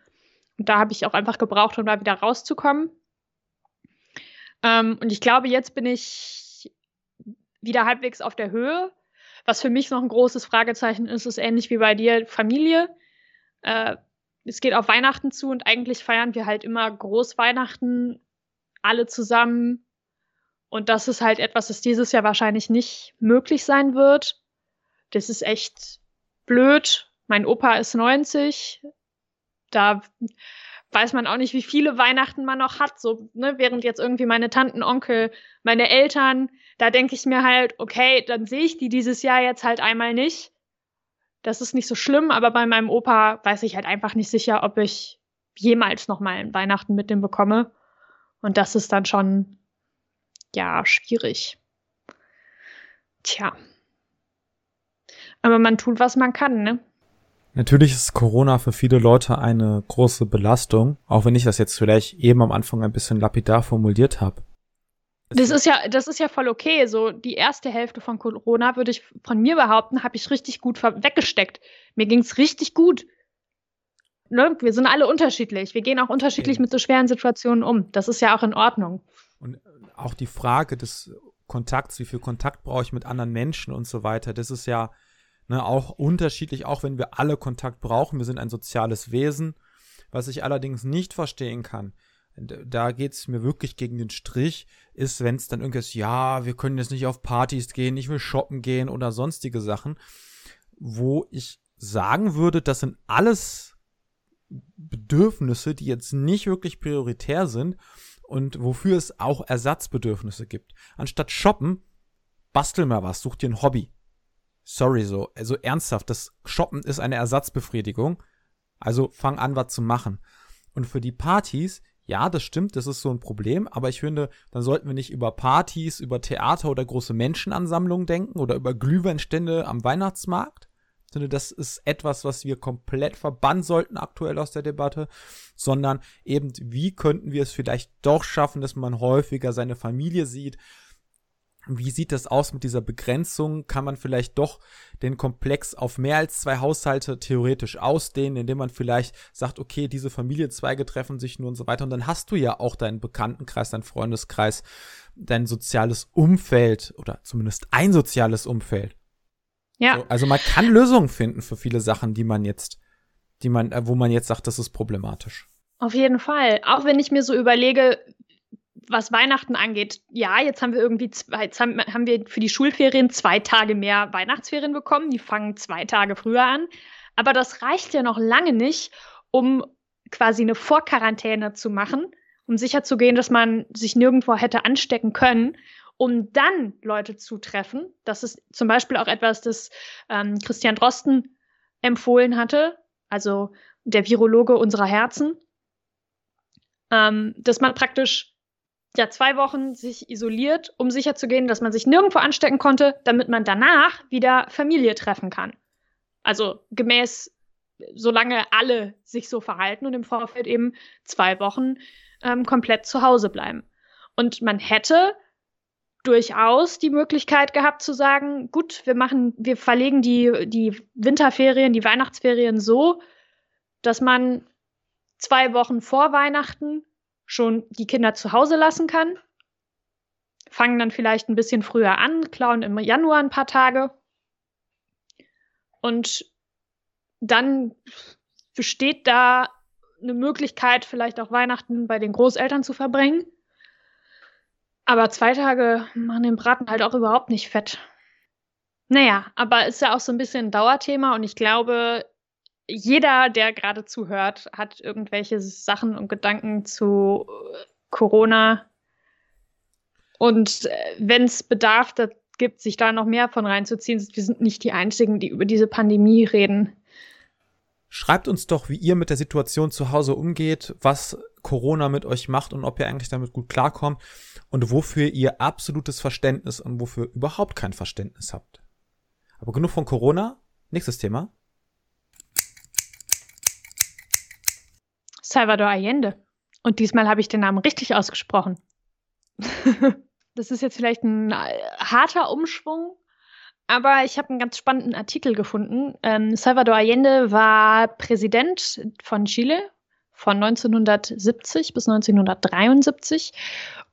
Und da habe ich auch einfach gebraucht, um da wieder rauszukommen. Ähm, und ich glaube, jetzt bin ich wieder halbwegs auf der Höhe. Was für mich noch ein großes Fragezeichen ist, ist ähnlich wie bei dir, Familie. Äh, es geht auf Weihnachten zu und eigentlich feiern wir halt immer Großweihnachten alle zusammen. Und das ist halt etwas, das dieses Jahr wahrscheinlich nicht möglich sein wird. Das ist echt blöd. Mein Opa ist 90. Da weiß man auch nicht, wie viele Weihnachten man noch hat. So, ne, während jetzt irgendwie meine Tanten, Onkel, meine Eltern, da denke ich mir halt, okay, dann sehe ich die dieses Jahr jetzt halt einmal nicht. Das ist nicht so schlimm, aber bei meinem Opa weiß ich halt einfach nicht sicher, ob ich jemals noch mal ein Weihnachten mit dem bekomme. Und das ist dann schon, ja, schwierig. Tja. Aber man tut, was man kann, ne? Natürlich ist Corona für viele Leute eine große Belastung, auch wenn ich das jetzt vielleicht eben am Anfang ein bisschen lapidar formuliert habe. Das ist ja, das ist ja voll okay. So die erste Hälfte von Corona würde ich von mir behaupten, habe ich richtig gut weggesteckt. Mir ging es richtig gut. Ne? Wir sind alle unterschiedlich. Wir gehen auch unterschiedlich okay. mit so schweren Situationen um. Das ist ja auch in Ordnung. Und auch die Frage des Kontakts, wie viel Kontakt brauche ich mit anderen Menschen und so weiter, das ist ja Ne, auch unterschiedlich, auch wenn wir alle Kontakt brauchen. Wir sind ein soziales Wesen. Was ich allerdings nicht verstehen kann, da geht es mir wirklich gegen den Strich, ist, wenn es dann irgendwas, ja, wir können jetzt nicht auf Partys gehen, ich will shoppen gehen oder sonstige Sachen, wo ich sagen würde, das sind alles Bedürfnisse, die jetzt nicht wirklich prioritär sind und wofür es auch Ersatzbedürfnisse gibt. Anstatt shoppen, bastel mal was, such dir ein Hobby. Sorry, so. Also ernsthaft, das Shoppen ist eine Ersatzbefriedigung. Also fang an, was zu machen. Und für die Partys, ja, das stimmt, das ist so ein Problem, aber ich finde, dann sollten wir nicht über Partys, über Theater oder große Menschenansammlungen denken oder über Glühweinstände am Weihnachtsmarkt. Ich finde, das ist etwas, was wir komplett verbannen sollten aktuell aus der Debatte, sondern eben, wie könnten wir es vielleicht doch schaffen, dass man häufiger seine Familie sieht, wie sieht das aus mit dieser Begrenzung? Kann man vielleicht doch den Komplex auf mehr als zwei Haushalte theoretisch ausdehnen, indem man vielleicht sagt, okay, diese Familienzweige treffen sich nur und so weiter. Und dann hast du ja auch deinen Bekanntenkreis, deinen Freundeskreis, dein soziales Umfeld oder zumindest ein soziales Umfeld. Ja. So, also man kann Lösungen finden für viele Sachen, die man jetzt, die man, äh, wo man jetzt sagt, das ist problematisch. Auf jeden Fall. Auch wenn ich mir so überlege, was Weihnachten angeht, ja, jetzt haben wir irgendwie zwei, jetzt haben, haben wir für die Schulferien zwei Tage mehr Weihnachtsferien bekommen. Die fangen zwei Tage früher an. Aber das reicht ja noch lange nicht, um quasi eine Vorquarantäne zu machen, um sicherzugehen, dass man sich nirgendwo hätte anstecken können, um dann Leute zu treffen. Das ist zum Beispiel auch etwas, das ähm, Christian Drosten empfohlen hatte, also der Virologe unserer Herzen, ähm, dass man praktisch ja zwei Wochen sich isoliert, um sicherzugehen, dass man sich nirgendwo anstecken konnte, damit man danach wieder Familie treffen kann. Also gemäß, solange alle sich so verhalten und im Vorfeld eben zwei Wochen ähm, komplett zu Hause bleiben. Und man hätte durchaus die Möglichkeit gehabt zu sagen, gut, wir machen, wir verlegen die, die Winterferien, die Weihnachtsferien so, dass man zwei Wochen vor Weihnachten schon die Kinder zu Hause lassen kann. Fangen dann vielleicht ein bisschen früher an, klauen im Januar ein paar Tage. Und dann besteht da eine Möglichkeit, vielleicht auch Weihnachten bei den Großeltern zu verbringen. Aber zwei Tage machen den Braten halt auch überhaupt nicht fett. Naja, aber ist ja auch so ein bisschen ein Dauerthema und ich glaube, jeder, der gerade zuhört, hat irgendwelche Sachen und Gedanken zu äh, Corona. Und äh, wenn es Bedarf da gibt, sich da noch mehr von reinzuziehen, wir sind nicht die Einzigen, die über diese Pandemie reden. Schreibt uns doch, wie ihr mit der Situation zu Hause umgeht, was Corona mit euch macht und ob ihr eigentlich damit gut klarkommt und wofür ihr absolutes Verständnis und wofür überhaupt kein Verständnis habt. Aber genug von Corona. Nächstes Thema. Salvador Allende. Und diesmal habe ich den Namen richtig ausgesprochen. das ist jetzt vielleicht ein äh, harter Umschwung, aber ich habe einen ganz spannenden Artikel gefunden. Ähm, Salvador Allende war Präsident von Chile von 1970 bis 1973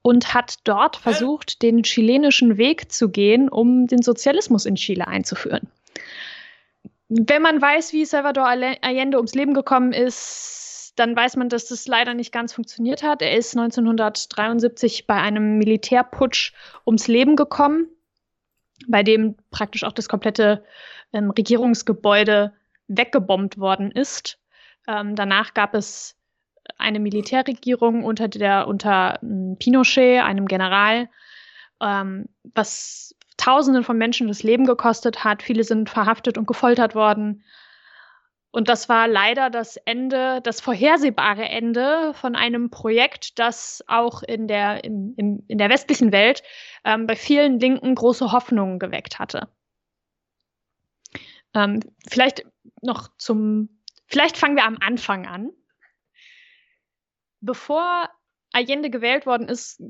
und hat dort versucht, den chilenischen Weg zu gehen, um den Sozialismus in Chile einzuführen. Wenn man weiß, wie Salvador Allende ums Leben gekommen ist, dann weiß man, dass das leider nicht ganz funktioniert hat. Er ist 1973 bei einem Militärputsch ums Leben gekommen, bei dem praktisch auch das komplette ähm, Regierungsgebäude weggebombt worden ist. Ähm, danach gab es eine Militärregierung unter der unter ähm, Pinochet, einem General, ähm, was Tausenden von Menschen das Leben gekostet hat. Viele sind verhaftet und gefoltert worden. Und das war leider das Ende, das vorhersehbare Ende von einem Projekt, das auch in der, in, in, in der westlichen Welt ähm, bei vielen Linken große Hoffnungen geweckt hatte. Ähm, vielleicht noch zum, vielleicht fangen wir am Anfang an. Bevor Allende gewählt worden ist,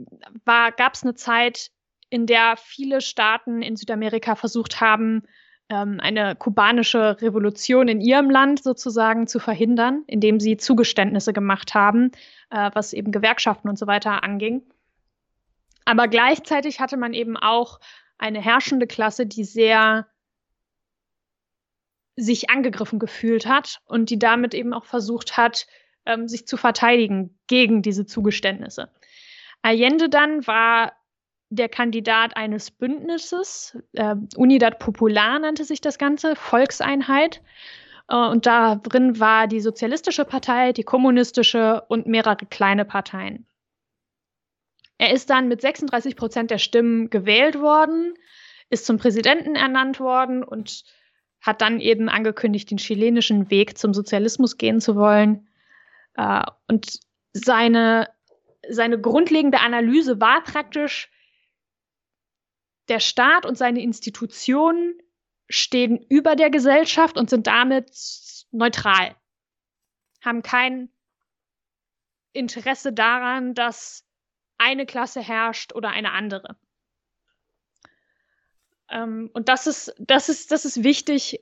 gab es eine Zeit, in der viele Staaten in Südamerika versucht haben, ähm, eine kubanische Revolution in ihrem Land sozusagen zu verhindern, indem sie Zugeständnisse gemacht haben, äh, was eben Gewerkschaften und so weiter anging. Aber gleichzeitig hatte man eben auch eine herrschende Klasse, die sehr sich angegriffen gefühlt hat und die damit eben auch versucht hat, ähm, sich zu verteidigen gegen diese Zugeständnisse. Allende dann war der Kandidat eines Bündnisses, äh, Unidad Popular nannte sich das Ganze, Volkseinheit. Äh, und darin war die Sozialistische Partei, die Kommunistische und mehrere kleine Parteien. Er ist dann mit 36 Prozent der Stimmen gewählt worden, ist zum Präsidenten ernannt worden und hat dann eben angekündigt, den chilenischen Weg zum Sozialismus gehen zu wollen. Äh, und seine, seine grundlegende Analyse war praktisch, der Staat und seine Institutionen stehen über der Gesellschaft und sind damit neutral, haben kein Interesse daran, dass eine Klasse herrscht oder eine andere. Ähm, und das ist, das, ist, das ist wichtig,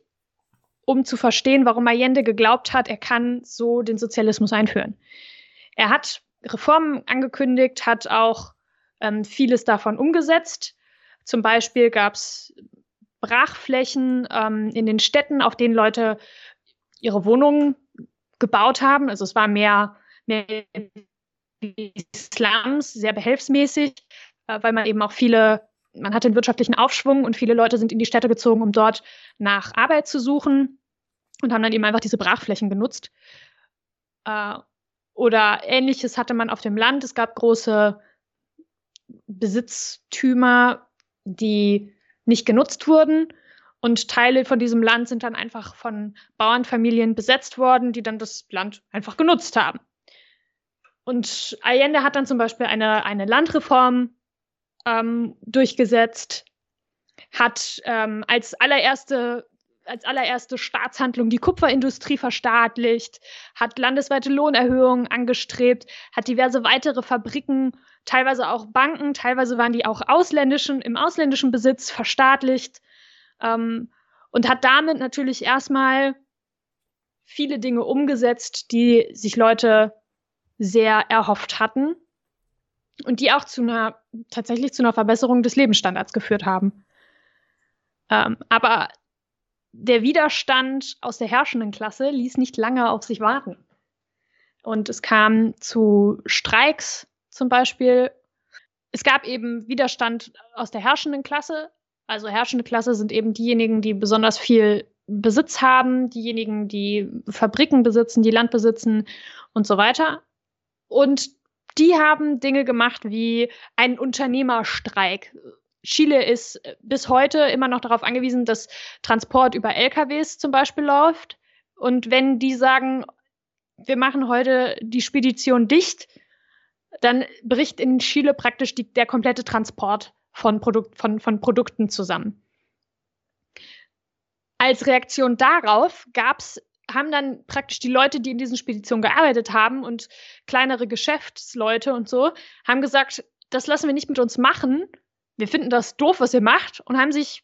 um zu verstehen, warum Allende geglaubt hat, er kann so den Sozialismus einführen. Er hat Reformen angekündigt, hat auch ähm, vieles davon umgesetzt. Zum Beispiel gab es Brachflächen ähm, in den Städten, auf denen Leute ihre Wohnungen gebaut haben. Also es war mehr, mehr Slums, sehr behelfsmäßig, äh, weil man eben auch viele, man hatte einen wirtschaftlichen Aufschwung und viele Leute sind in die Städte gezogen, um dort nach Arbeit zu suchen und haben dann eben einfach diese Brachflächen genutzt. Äh, oder ähnliches hatte man auf dem Land. Es gab große Besitztümer, die nicht genutzt wurden. Und Teile von diesem Land sind dann einfach von Bauernfamilien besetzt worden, die dann das Land einfach genutzt haben. Und Allende hat dann zum Beispiel eine, eine Landreform ähm, durchgesetzt, hat ähm, als allererste als allererste Staatshandlung die Kupferindustrie verstaatlicht, hat landesweite Lohnerhöhungen angestrebt, hat diverse weitere Fabriken, teilweise auch Banken, teilweise waren die auch ausländischen, im ausländischen Besitz verstaatlicht ähm, und hat damit natürlich erstmal viele Dinge umgesetzt, die sich Leute sehr erhofft hatten und die auch zu einer tatsächlich zu einer Verbesserung des Lebensstandards geführt haben. Ähm, aber der Widerstand aus der herrschenden Klasse ließ nicht lange auf sich warten. Und es kam zu Streiks zum Beispiel. Es gab eben Widerstand aus der herrschenden Klasse. Also herrschende Klasse sind eben diejenigen, die besonders viel Besitz haben, diejenigen, die Fabriken besitzen, die Land besitzen und so weiter. Und die haben Dinge gemacht wie einen Unternehmerstreik. Chile ist äh, bis heute immer noch darauf angewiesen, dass Transport über LKWs zum Beispiel läuft. Und wenn die sagen, wir machen heute die Spedition dicht, dann bricht in Chile praktisch die, der komplette Transport von, Produkt, von, von Produkten zusammen. Als Reaktion darauf gab's haben dann praktisch die Leute, die in diesen Speditionen gearbeitet haben und kleinere Geschäftsleute und so, haben gesagt, das lassen wir nicht mit uns machen. Wir finden das doof, was ihr macht und haben sich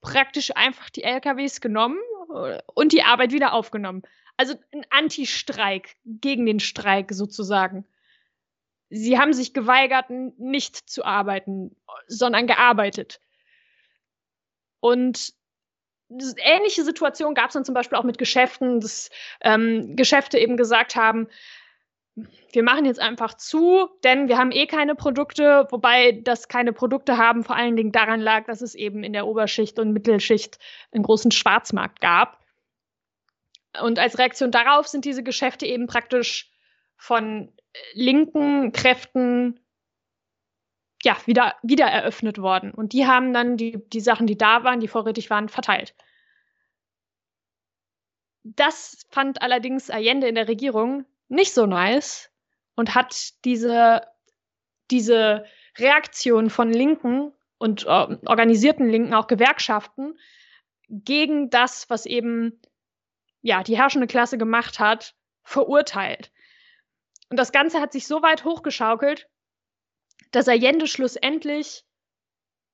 praktisch einfach die LKWs genommen äh, und die Arbeit wieder aufgenommen. Also ein Anti-Streik gegen den Streik sozusagen. Sie haben sich geweigert, nicht zu arbeiten, sondern gearbeitet. Und ähnliche Situation gab es dann zum Beispiel auch mit Geschäften, dass ähm, Geschäfte eben gesagt haben, wir machen jetzt einfach zu, denn wir haben eh keine Produkte, wobei das keine Produkte haben vor allen Dingen daran lag, dass es eben in der Oberschicht und Mittelschicht einen großen Schwarzmarkt gab. Und als Reaktion darauf sind diese Geschäfte eben praktisch von linken Kräften ja, wieder, wieder eröffnet worden. Und die haben dann die, die Sachen, die da waren, die vorrätig waren, verteilt. Das fand allerdings Allende in der Regierung nicht so nice und hat diese, diese Reaktion von Linken und äh, organisierten Linken, auch Gewerkschaften, gegen das, was eben ja die herrschende Klasse gemacht hat, verurteilt. Und das Ganze hat sich so weit hochgeschaukelt, dass Allende schlussendlich,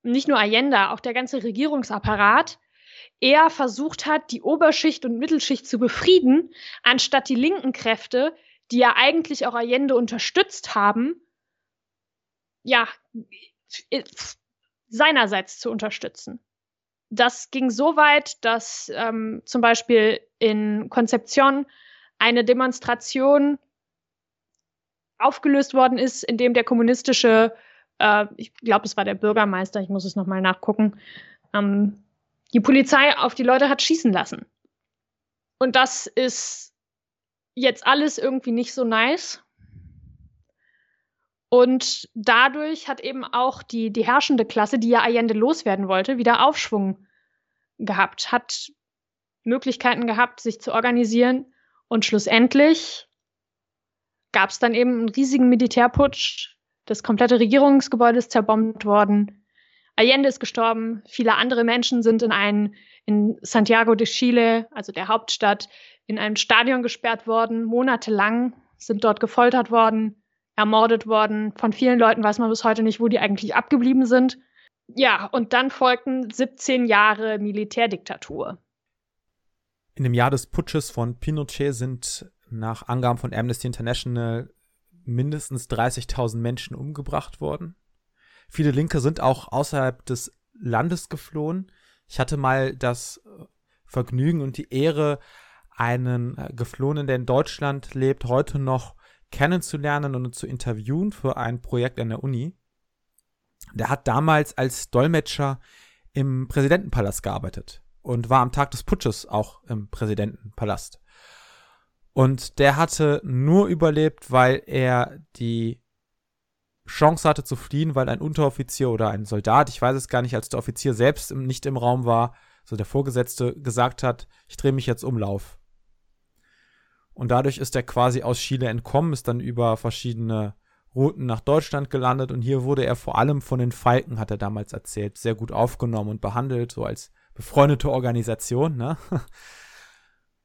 nicht nur Allende, auch der ganze Regierungsapparat, eher versucht hat, die Oberschicht und Mittelschicht zu befrieden, anstatt die linken Kräfte, die ja eigentlich auch Allende unterstützt haben, ja, seinerseits zu unterstützen. Das ging so weit, dass ähm, zum Beispiel in Konzeption eine Demonstration aufgelöst worden ist, in dem der kommunistische, äh, ich glaube, es war der Bürgermeister, ich muss es nochmal nachgucken, ähm, die Polizei auf die Leute hat schießen lassen. Und das ist jetzt alles irgendwie nicht so nice. Und dadurch hat eben auch die, die herrschende Klasse, die ja Allende loswerden wollte, wieder Aufschwung gehabt, hat Möglichkeiten gehabt, sich zu organisieren. Und schlussendlich gab es dann eben einen riesigen Militärputsch. Das komplette Regierungsgebäude ist zerbombt worden. Allende ist gestorben. Viele andere Menschen sind in ein, in Santiago de Chile, also der Hauptstadt, in einem Stadion gesperrt worden, monatelang, sind dort gefoltert worden ermordet worden. Von vielen Leuten weiß man bis heute nicht, wo die eigentlich abgeblieben sind. Ja, und dann folgten 17 Jahre Militärdiktatur. In dem Jahr des Putsches von Pinochet sind nach Angaben von Amnesty International mindestens 30.000 Menschen umgebracht worden. Viele Linke sind auch außerhalb des Landes geflohen. Ich hatte mal das Vergnügen und die Ehre, einen Geflohenen, der in Deutschland lebt, heute noch kennenzulernen und zu interviewen für ein Projekt an der Uni. Der hat damals als Dolmetscher im Präsidentenpalast gearbeitet und war am Tag des Putsches auch im Präsidentenpalast. Und der hatte nur überlebt, weil er die Chance hatte zu fliehen, weil ein Unteroffizier oder ein Soldat, ich weiß es gar nicht, als der Offizier selbst nicht im Raum war, so der Vorgesetzte gesagt hat, ich drehe mich jetzt um, lauf. Und dadurch ist er quasi aus Chile entkommen, ist dann über verschiedene Routen nach Deutschland gelandet und hier wurde er vor allem von den Falken, hat er damals erzählt, sehr gut aufgenommen und behandelt, so als befreundete Organisation, ne?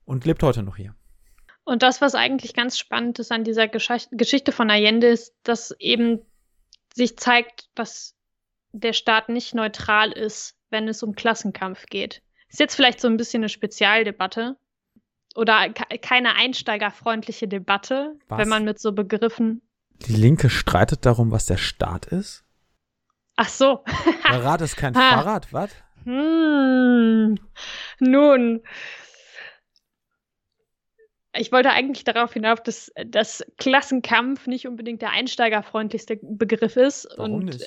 Und lebt heute noch hier. Und das, was eigentlich ganz spannend ist an dieser Gesch Geschichte von Allende, ist, dass eben sich zeigt, dass der Staat nicht neutral ist, wenn es um Klassenkampf geht. Ist jetzt vielleicht so ein bisschen eine Spezialdebatte, oder keine einsteigerfreundliche Debatte, was? wenn man mit so Begriffen. Die Linke streitet darum, was der Staat ist? Ach so. der Rad ist kein Fahrrad, was? Hm. Nun. Ich wollte eigentlich darauf hinauf, dass das Klassenkampf nicht unbedingt der einsteigerfreundlichste Begriff ist. Warum und nicht?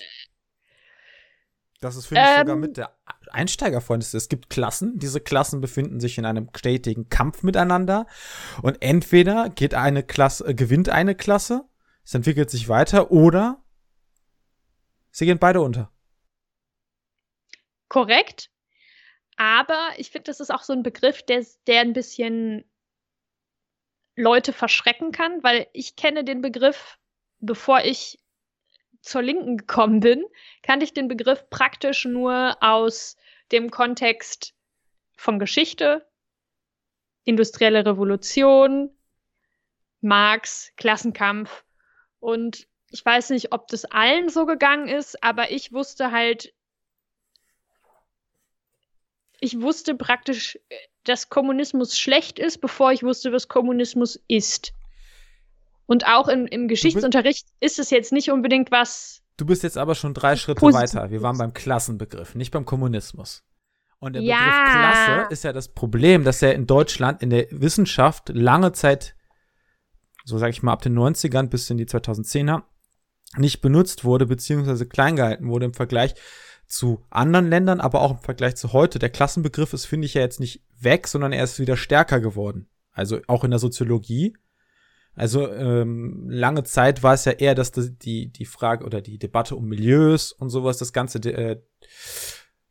Das ist, finde ich, ähm, sogar mit der Einsteigerfreundeste. Es gibt Klassen. Diese Klassen befinden sich in einem stetigen Kampf miteinander. Und entweder geht eine Klasse, äh, gewinnt eine Klasse, es entwickelt sich weiter, oder sie gehen beide unter. Korrekt. Aber ich finde, das ist auch so ein Begriff, der, der ein bisschen Leute verschrecken kann, weil ich kenne den Begriff, bevor ich zur Linken gekommen bin, kannte ich den Begriff praktisch nur aus dem Kontext von Geschichte, industrielle Revolution, Marx, Klassenkampf. Und ich weiß nicht, ob das allen so gegangen ist, aber ich wusste halt, ich wusste praktisch, dass Kommunismus schlecht ist, bevor ich wusste, was Kommunismus ist. Und auch im, im Geschichtsunterricht ist es jetzt nicht unbedingt was. Du bist jetzt aber schon drei Schritte weiter. Wir waren beim Klassenbegriff, nicht beim Kommunismus. Und der ja. Begriff Klasse ist ja das Problem, dass er in Deutschland in der Wissenschaft lange Zeit, so sage ich mal ab den 90ern bis in die 2010er, nicht benutzt wurde, beziehungsweise klein gehalten wurde im Vergleich zu anderen Ländern, aber auch im Vergleich zu heute. Der Klassenbegriff ist, finde ich, ja jetzt nicht weg, sondern er ist wieder stärker geworden. Also auch in der Soziologie also ähm, lange Zeit war es ja eher, dass die, die Frage oder die Debatte um Milieus und sowas das Ganze äh,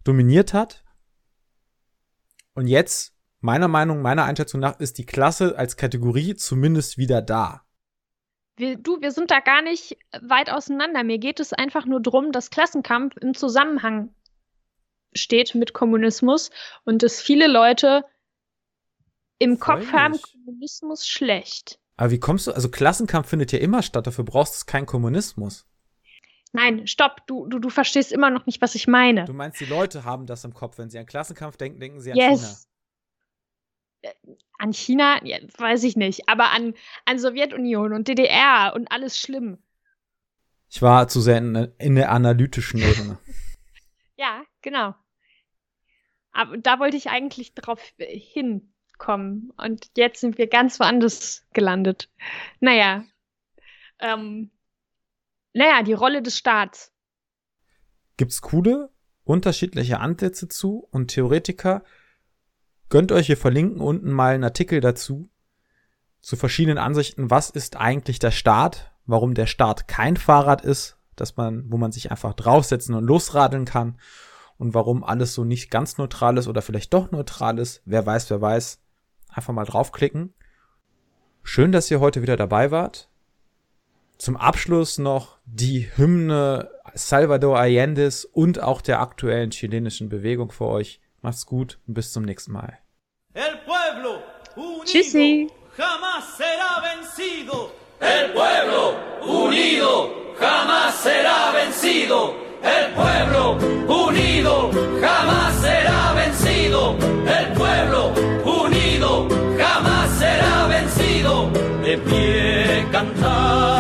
dominiert hat. Und jetzt, meiner Meinung, meiner Einschätzung nach, ist die Klasse als Kategorie zumindest wieder da. Wir, du, wir sind da gar nicht weit auseinander. Mir geht es einfach nur darum, dass Klassenkampf im Zusammenhang steht mit Kommunismus und dass viele Leute im Kopf Freilich. haben, Kommunismus schlecht. Aber wie kommst du, also Klassenkampf findet ja immer statt, dafür brauchst du keinen Kommunismus. Nein, stopp, du, du, du verstehst immer noch nicht, was ich meine. Du meinst, die Leute haben das im Kopf. Wenn sie an Klassenkampf denken, denken sie an yes. Äh, An China, ja, weiß ich nicht, aber an, an Sowjetunion und DDR und alles schlimm. China. Ich war zu sehr in, in der analytischen Ebene. Ja, genau. Aber da wollte ich eigentlich drauf äh, hinkommen. Und jetzt sind wir ganz woanders gelandet. Naja. Ähm, naja, die Rolle des Staats. Gibt's coole, unterschiedliche Ansätze zu und Theoretiker. Gönnt euch, wir verlinken unten mal einen Artikel dazu. Zu verschiedenen Ansichten, was ist eigentlich der Staat? Warum der Staat kein Fahrrad ist, dass man, wo man sich einfach draufsetzen und losradeln kann. Und warum alles so nicht ganz neutral ist oder vielleicht doch neutral ist. Wer weiß, wer weiß. Einfach mal draufklicken. Schön, dass ihr heute wieder dabei wart. Zum Abschluss noch die Hymne Salvador Allende's und auch der aktuellen chilenischen Bewegung für euch. Macht's gut und bis zum nächsten Mal. El pueblo unido Tschüssi. jamás será vencido. El pueblo unido jamás será vencido. El pueblo unido jamás será vencido. de pie cantar.